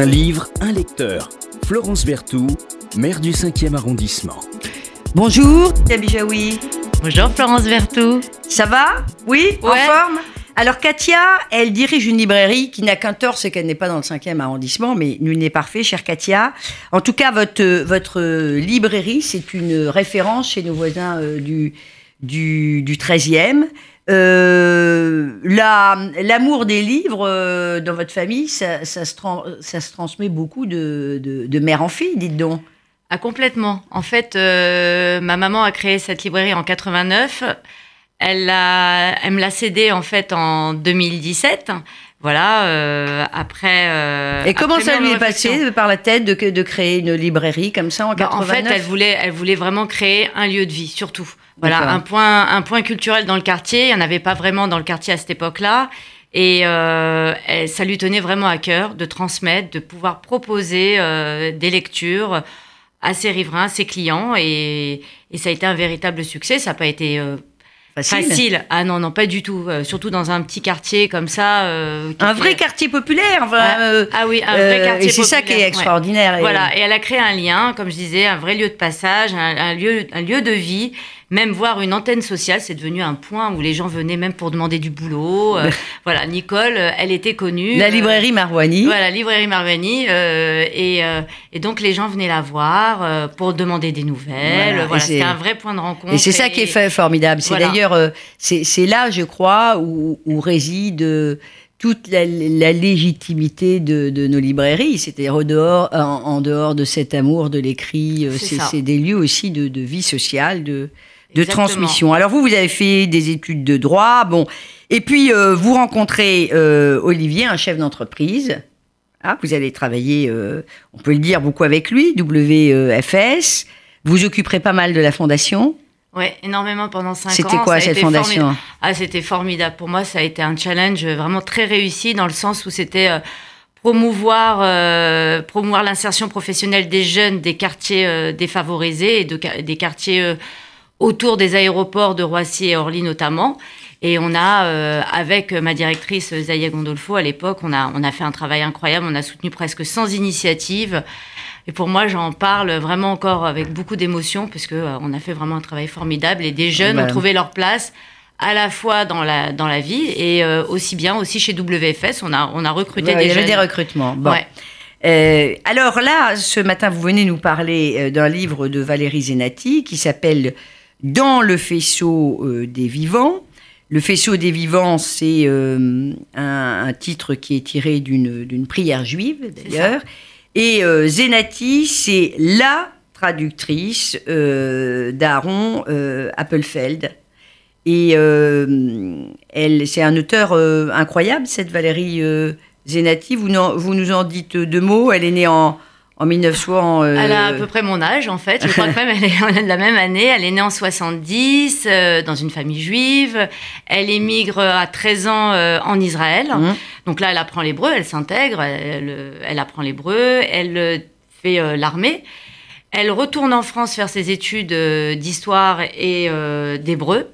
Un livre, un lecteur. Florence Berthoud, maire du 5e arrondissement. Bonjour, Katia oui. Bonjour Florence Vertou. Ça va? Oui, en forme? Alors Katia, elle dirige une librairie qui n'a qu'un tort, c'est qu'elle n'est pas dans le 5e arrondissement, mais nul n'est parfait, chère Katia. En tout cas, votre, votre librairie, c'est une référence chez nos voisins euh, du, du, du 13e. Euh, la- L'amour des livres euh, dans votre famille, ça, ça se, ça se transmet beaucoup de, de, de mère en fille, dites donc. Ah, complètement. En fait, euh, ma maman a créé cette librairie en 89. Elle, l'a- elle me l'a cédée en fait en 2017. Voilà, euh, après. euh, Et comment après ça lui est passé par la tête de, de créer une librairie comme ça en Bah, 89 en fait, elle voulait, elle voulait vraiment créer un lieu de vie, surtout. Voilà, un point, un point culturel dans le quartier. Il n'y en avait pas vraiment dans le quartier à cette époque-là. Et euh, ça lui tenait vraiment à cœur de transmettre, de pouvoir proposer euh, des lectures à ses riverains, à ses clients. Et, et ça a été un véritable succès. Ça n'a pas été euh, Facile. facile. Ah non, non, pas du tout. Euh, surtout dans un petit quartier comme ça. euh, Un vrai quartier populaire. enfin, Ah, euh, ah oui, un vrai quartier Et c'est ça qui est populaire, ouais. extraordinaire. Et- Voilà, et elle a créé un lien, comme je disais, un vrai lieu de passage, un, un lieu, un lieu de vie, même voir une antenne sociale, c'est devenu un point où les gens venaient même pour demander du boulot. Euh, voilà, Nicole, euh, elle était connue. La Euh, librairie Marouani. voilà, librairie Marvani. euh, et, et donc, les gens venaient la voir pour demander des nouvelles. Voilà, Voilà, c'était un vrai point de rencontre. Et c'est ça qui est fait formidable. C'est Voilà. d'ailleurs, c'est là, je crois, où, où réside toute la, la légitimité de, de nos librairies. C'est-à-dire au dehors, en, en dehors de cet amour de l'écrit, euh, C'est des lieux aussi de, de vie sociale, de, de transmission. Alors vous, vous avez fait des études de droit, bon, et puis euh, vous rencontrez euh, Olivier, un chef d'entreprise. Ah, vous allez travailler, euh, on peut le dire, beaucoup avec lui, WFS. Vous occuperez pas mal de la fondation. Ouais, énormément pendant cinq ans. C'était quoi cette fondation formidable. Ah, c'était formidable. Pour moi, ça a été un challenge vraiment très réussi dans le sens où c'était euh, promouvoir, euh, promouvoir l'insertion professionnelle des jeunes des quartiers euh, défavorisés et de, des quartiers autour des aéroports de Roissy et Orly notamment. Et on a, euh, avec ma directrice Zaya Gondolfo à l'époque, on a, on a fait un travail incroyable. On a soutenu presque 100 initiatives. Et pour moi, j'en parle vraiment encore avec beaucoup d'émotion parce que euh, on a fait vraiment un travail formidable et des jeunes Ben. ont trouvé leur place à la fois dans la dans la vie et euh, aussi bien aussi chez WFS. On a on a recruté Ouais, des il y avait jeunes. des recrutements. Bon. Ouais. Euh, alors là, ce matin, vous venez nous parler d'un livre de Valérie Zenati qui s'appelle Dans le faisceau euh, des vivants. Le faisceau des vivants, c'est un, un titre qui est tiré d'une prière juive, d'ailleurs. Et euh, Zenati, c'est la traductrice euh, d'Aaron euh, Appelfeld. Et euh, elle, c'est un auteur euh, incroyable, cette Valérie Zenati. Vous nous en dites deux mots. Elle est née en, en 1900. euh, Elle a à peu près mon âge, en fait. Je crois que même elle est on est de la même année. Elle est née en 70, euh, dans une famille juive. Elle émigre à 13 ans euh, en Israël. Mhm. Donc là, elle apprend l'hébreu, elle s'intègre, elle, elle apprend l'hébreu, elle euh, fait l'armée. Elle retourne en France faire ses études d'histoire et d'hébreu.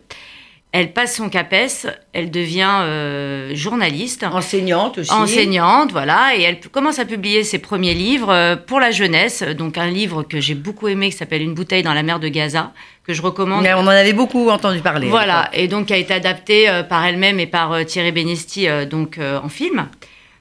Elle passe son CAPES, elle devient euh, journaliste. enseignante aussi. Enseignante, voilà, et elle commence à publier ses premiers livres euh, pour la jeunesse. Donc un livre que j'ai beaucoup aimé qui s'appelle Une bouteille dans la mer de Gaza, que je recommande. Mais on en avait beaucoup entendu parler. Voilà, et donc qui a été adapté euh, par elle-même et par Thierry Benesti donc en film.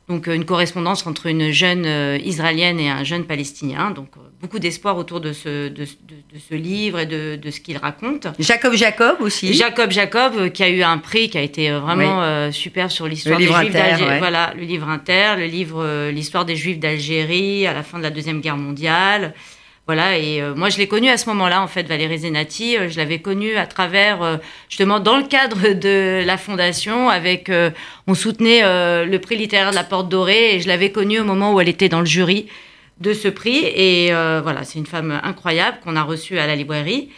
Donc euh, une correspondance entre une jeune euh, israélienne et un jeune palestinien. Donc euh, beaucoup d'espoir autour de ce, de, de- de ce livre et de, de ce qu'il raconte. Jacob Jacob aussi. Jacob Jacob, qui a eu un prix qui a été vraiment super sur l'histoire des Juifs d'Algérie. ouais. Voilà, le livre inter, le livre l'histoire des Juifs d'Algérie à la fin de la deuxième guerre mondiale. Voilà, et euh, moi je l'ai connue à ce moment-là, en fait, Valérie Zenati. euh, je l'avais connue à travers, euh, justement, dans le cadre de la fondation, avec, euh, on soutenait euh, le prix littéraire de la Porte Dorée, et je l'avais connue au moment où elle était dans le jury de ce prix. Et voilà, c'est une femme incroyable qu'on a reçue à la librairie.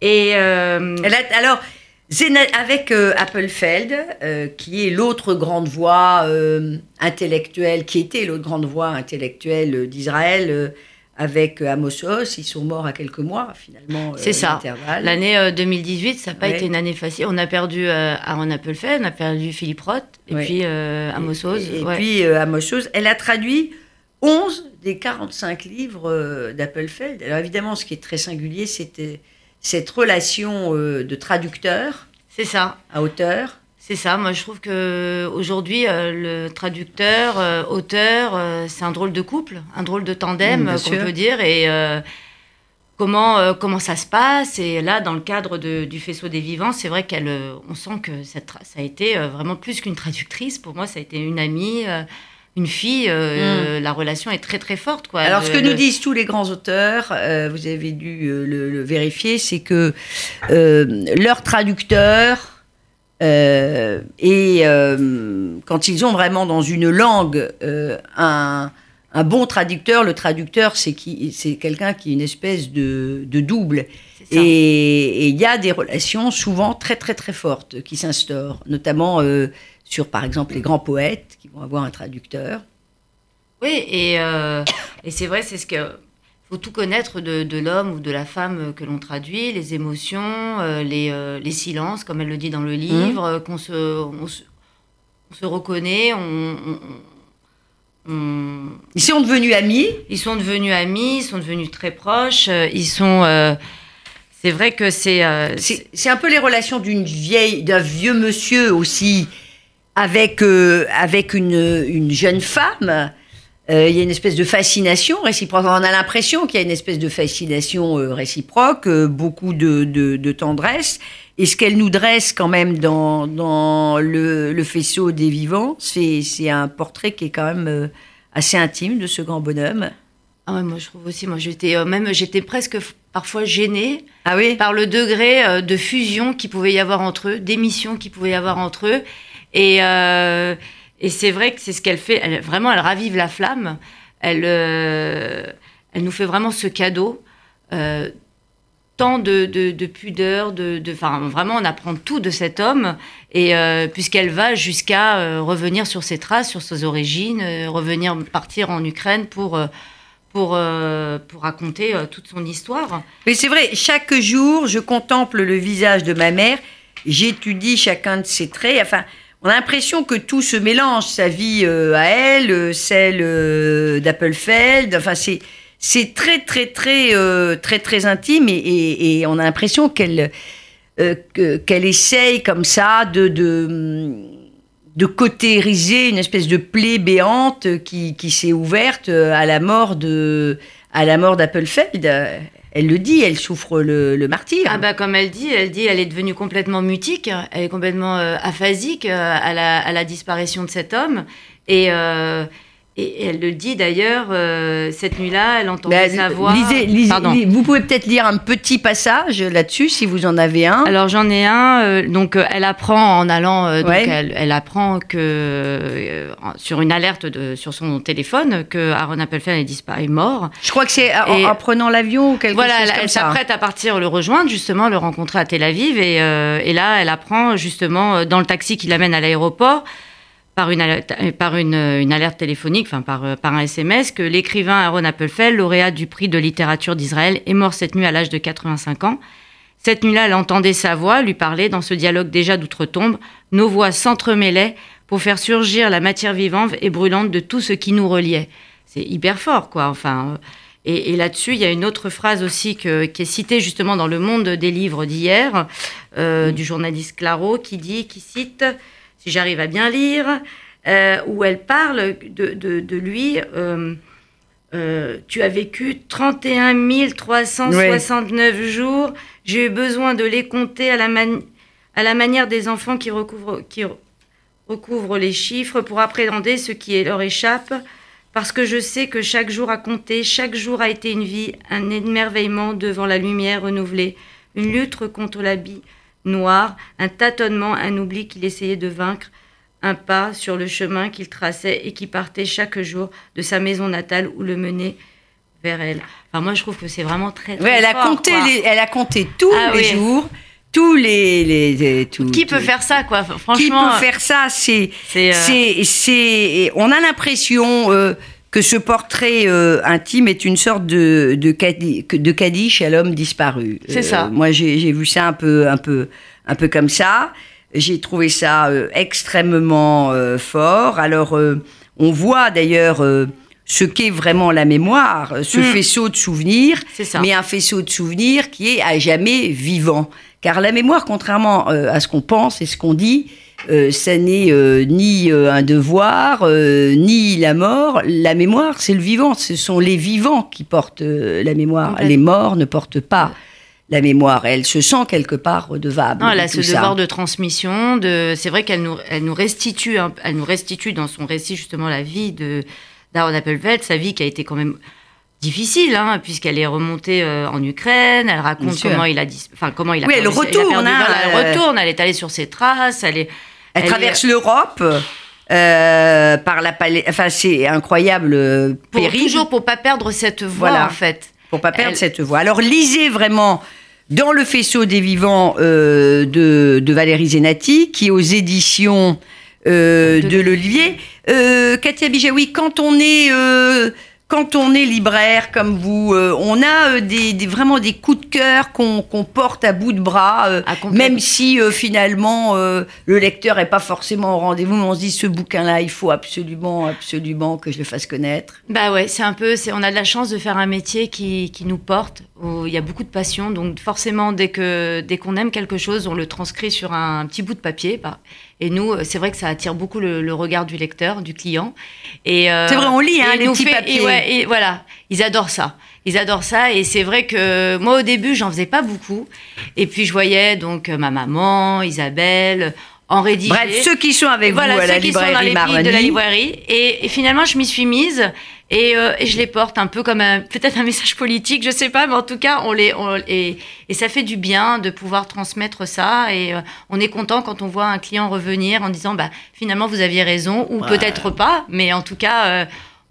Et alors, avec euh, Appelfeld, euh, qui est l'autre grande voix euh, intellectuelle, qui était l'autre grande voix intellectuelle d'Israël, avec euh, Amos Oz, ils sont morts à quelques mois finalement. euh, C'est ça. d'intervalle. L'année euh, 2018, ça n'a pas Ouais. été une année facile. On a perdu euh, Aaron Appelfeld, on a perdu Philippe Roth, et Ouais. puis euh, Amos Oz. Et, et ouais. puis euh, Amos Oz, elle a traduit 11 des 45 livres euh, d'Appelfeld. Alors évidemment, ce qui est très singulier, c'était cette relation euh, de traducteur C'est ça. à auteur. C'est ça. Moi, je trouve que aujourd'hui, euh, le traducteur, euh, auteur, euh, c'est un drôle de couple, un drôle de tandem, Mm, qu'on peut dire. Et euh, comment euh, comment ça se passe? Et là, dans le cadre de- du faisceau des vivants, c'est vrai qu'elle, euh, on sent que tra- ça a été euh, vraiment plus qu'une traductrice. Pour moi, ça a été une amie. euh, une fille, euh, la relation est très très forte. Quoi. Mm. Alors, ce que nous disent tous les grands auteurs, euh, vous avez dû euh, le, le vérifier, c'est que euh, leur traducteur, euh, et euh, quand ils ont vraiment dans une langue euh, un, un bon traducteur, le traducteur, c'est qui, c'est quelqu'un qui est une espèce de, de double. et il y a des relations souvent très très très fortes qui s'instaurent, notamment euh, sur par exemple les grands poètes qui vont avoir un traducteur. Oui, et, euh, et c'est vrai, c'est ce que faut tout connaître de, de l'homme ou de la femme que l'on traduit, les émotions, euh, les, euh, les silences, comme elle le dit dans le livre, euh, qu'on se, on se, on se reconnaît, on, on- on- Ils sont devenus amis. ils sont devenus amis, ils sont devenus très proches, euh, ils sont... euh, c'est vrai que c'est... euh, C'est c'est un peu les relations d'une vieille, d'un vieux monsieur aussi avec euh, avec une, une jeune femme. Euh, il y a une espèce de fascination réciproque. On a l'impression qu'il y a une espèce de fascination euh, réciproque, euh, beaucoup de, de, de tendresse. Et ce qu'elle nous dresse quand même dans, dans le, le faisceau des vivants, c'est un portrait qui est quand même assez intime de ce grand bonhomme. Ah ouais, moi je trouve aussi, moi j'étais euh, même, j'étais presque parfois gênée Ah oui? par le degré euh, de fusion qu'il pouvait y avoir entre eux, d'émission qu'il pouvait y avoir entre eux. Et, euh, et c'est vrai que c'est ce qu'elle fait. Elle, vraiment, elle ravive la flamme. Elle, euh, elle nous fait vraiment ce cadeau. euh, tant de, de, de pudeur, de, de, vraiment, on apprend tout de cet homme, et euh, puisqu'elle va jusqu'à euh, revenir sur ses traces, sur ses origines, euh, revenir partir en Ukraine pour euh, pour euh, pour raconter toute son histoire. Mais c'est vrai, chaque jour, je contemple le visage de ma mère, j'étudie chacun de ses traits. Enfin, on a l'impression que tout se mélange, sa vie euh, à elle, euh, celle euh, d'Appelfeld. Enfin, c'est c'est très très très très très intime et, et- et on a l'impression qu'elle que- qu'elle essaye comme ça de, de de cautériser une espèce de plaie béante qui, qui s'est ouverte à la mort de à la mort d'Appelfeld. Elle le dit, elle souffre le, le martyr. Ah bah comme elle dit, elle dit elle est devenue complètement mutique, elle est complètement euh, aphasique euh, à, la, à la disparition de cet homme. Et, euh, et elle le dit d'ailleurs, euh, cette nuit-là, elle entendait Bah, sa voix. lisez- lisez- vous pouvez peut-être lire un petit passage là-dessus si vous en avez un. Alors j'en ai un. euh, donc euh, elle apprend en allant. euh, donc Ouais. elle, elle apprend que sur une alerte de, sur son téléphone que Aaron Appelfeld est disparu, est mort. Je crois que c'est en, prenant l'avion ou quelque Voilà, chose elle, comme elle ça. s'apprête à partir le rejoindre, justement, le rencontrer à Tel Aviv. Et, et là, elle apprend justement dans le taxi qui l'amène à l'aéroport, par, une alerte, euh, par une, euh, une alerte téléphonique, enfin par, euh, par un SMS, que l'écrivain Aaron Appelfeld, lauréat du prix de littérature d'Israël, est mort cette nuit à l'âge de 85 ans. Cette nuit-là, elle entendait sa voix lui parler dans ce dialogue déjà d'outre-tombe. Nos voix s'entremêlaient pour faire surgir la matière vivante et brûlante de tout ce qui nous reliait. C'est hyper fort, quoi. Enfin, et, et là-dessus, il y a une autre phrase aussi que- qui est citée justement dans le Monde des livres d'hier, euh, du journaliste Claro, qui dit, qui cite, si j'arrive à bien lire, euh, où elle parle de, de- de lui. euh, euh, tu as vécu 31 369 jours. J'ai eu besoin de les compter à la, mani- à la manière des enfants qui recouvrent, qui re- recouvrent les chiffres pour appréhender ce qui leur échappe. Parce que je sais que chaque jour a compté, chaque jour a été une vie, un émerveillement devant la lumière renouvelée, une lutte contre l'habit noir, un tâtonnement, un oubli qu'il essayait de vaincre, un pas sur le chemin qu'il traçait et qui partait chaque jour de sa maison natale ou le menait vers elle. Enfin, moi, je trouve que c'est vraiment très, très Ouais, elle a compté les- elle a compté tous Ah les oui. jours, tous les, les, les- tout- Qui peut faire ça, quoi? Qui Franchement, peut faire ça C'est c'est... euh, on a l'impression euh, que ce portrait euh, intime est une sorte de, de, cadi- de Kaddish à l'homme disparu. C'est ça. Moi, j'ai, vu ça un peu, un peu, un peu comme ça. J'ai trouvé ça euh, extrêmement euh, fort. Alors, euh, on voit d'ailleurs euh, ce qu'est vraiment la mémoire, ce Mm. faisceau de souvenirs, C'est ça. mais un faisceau de souvenirs qui est à jamais vivant. Car la mémoire, contrairement euh, à ce qu'on pense et ce qu'on dit, euh, ça n'est euh, ni euh, un devoir, ni la mort. La mémoire, c'est le vivant. Ce sont les vivants qui portent la mémoire. Les morts ne portent pas la mémoire. Elle se sent quelque part redevable. Non, elle a ce ça. devoir de transmission. De, c'est vrai qu'elle nous, elle nous restitue, elle nous restitue dans son récit justement la vie de d'Aaron Appelfeld, sa vie qui a été quand même difficile, hein, puisqu'elle est remontée euh, en Ukraine. Elle raconte comment il a, enfin comment il a. Oui, elle perdu- il a retourne, perdu- hein, euh, elle retourne. Elle est allée sur ses traces. Elle est. Elle, elle est- traverse l'Europe euh, par la palais. Enfin, c'est incroyable euh, pour, périple. toujours pour pas perdre cette voix Voilà. en fait. pour pas perdre Elle- cette voix. Alors lisez vraiment dans le faisceau des vivants euh, de, de Valérie Zenati, qui est aux éditions euh, De de l'Olivier. Euh, Katia Bijawi, quand on est euh, quand on est libraire comme vous, euh, on a euh, des, des- vraiment des coups de cœur qu'on porte à bout de bras, euh, même si finalement le lecteur est pas forcément au rendez-vous, mais on se dit ce bouquin-là, il faut absolument, absolument que je le fasse connaître. Bah ouais, c'est un peu, on a de la chance de faire un métier qui, qui nous porte, où il y a beaucoup de passion, donc forcément dès que dès qu'on aime quelque chose, on le transcrit sur un, petit bout de papier. bah, et nous, euh, c'est vrai que ça attire beaucoup le, le regard du lecteur, du client. Et euh, C'est vrai, on lit, hein, les petits fait- papiers. Et, ouais, et voilà, ils adorent ça. Ils adorent ça et c'est vrai que moi au début j'en faisais pas beaucoup et puis je voyais donc euh, ma maman, Isabelle en rédiger. Bref, ceux qui sont avec Voilà, vous à la ceux qui sont dans les de la librairie. Et, et finalement, je m'y suis mise et, euh, et je les porte un peu comme un- peut-être un message politique, je sais pas, mais en tout cas, on les, on- et, et ça fait du bien de pouvoir transmettre ça. Et euh, on est content quand on voit un client revenir en disant, bah, finalement, vous aviez raison, ou peut-être pas, mais en tout cas, euh,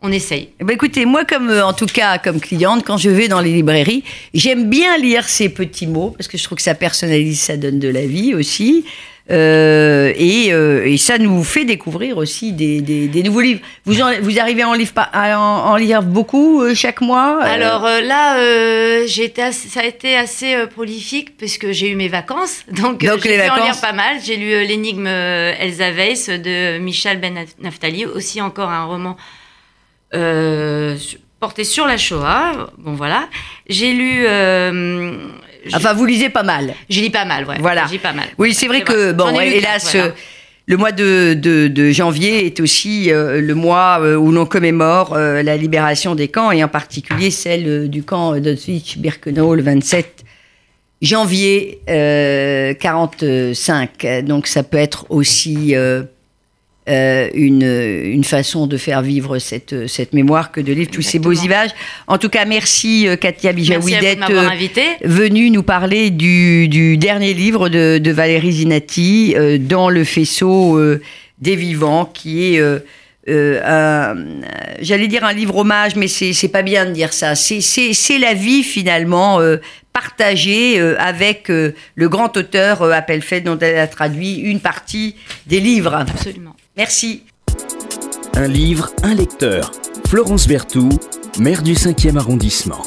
on essaye. Ben, écoutez, moi, comme euh, en tout cas comme cliente, quand je vais dans les librairies, j'aime bien lire ces petits mots parce que je trouve que ça personnalise, ça donne de la vie aussi. Euh, et, euh, et ça nous fait découvrir aussi des, des- des nouveaux livres. Vous, en- vous arrivez à en, livre, pas- à en, en lire beaucoup euh, chaque mois Alors là, j'ai été assez- ça a été assez prolifique puisque j'ai eu mes vacances. Donc, Donc, j'ai pu en lire pas mal. J'ai lu L'énigme Elsa Weiss de Michel Ben Naftali, aussi encore un roman porté sur la Shoah. Bon, voilà. J'ai lu... Enfin, vous lisez pas mal. j'ai lu pas mal, ouais. Voilà. J'ai lu pas mal. Oui, c'est vrai que, vrai. bon, hélas, voilà. euh, le mois de, de- de janvier est aussi euh, le mois euh, où l'on commémore euh, la libération des camps, et en particulier celle du camp d'Auschwitz-Birkenau le 27 janvier euh, 45. Donc ça peut être aussi euh, une, une façon de faire vivre cette, cette mémoire que de lire tous ces beaux images. En tout cas, merci euh, Katia de d'être euh, invité. venu nous parler du, du dernier livre de, de Valérie Zinati, euh, Dans le faisceau euh, des vivants, qui est, euh, euh, un- j'allais dire un livre hommage, mais c'est c'est pas bien de dire ça. C'est- la vie finalement euh, partagée euh, avec euh, le grand auteur euh, Appelfeld, dont elle a traduit une partie des livres. Absolument. Merci. Un livre, un lecteur. Florence Berthoud, maire du 5e arrondissement.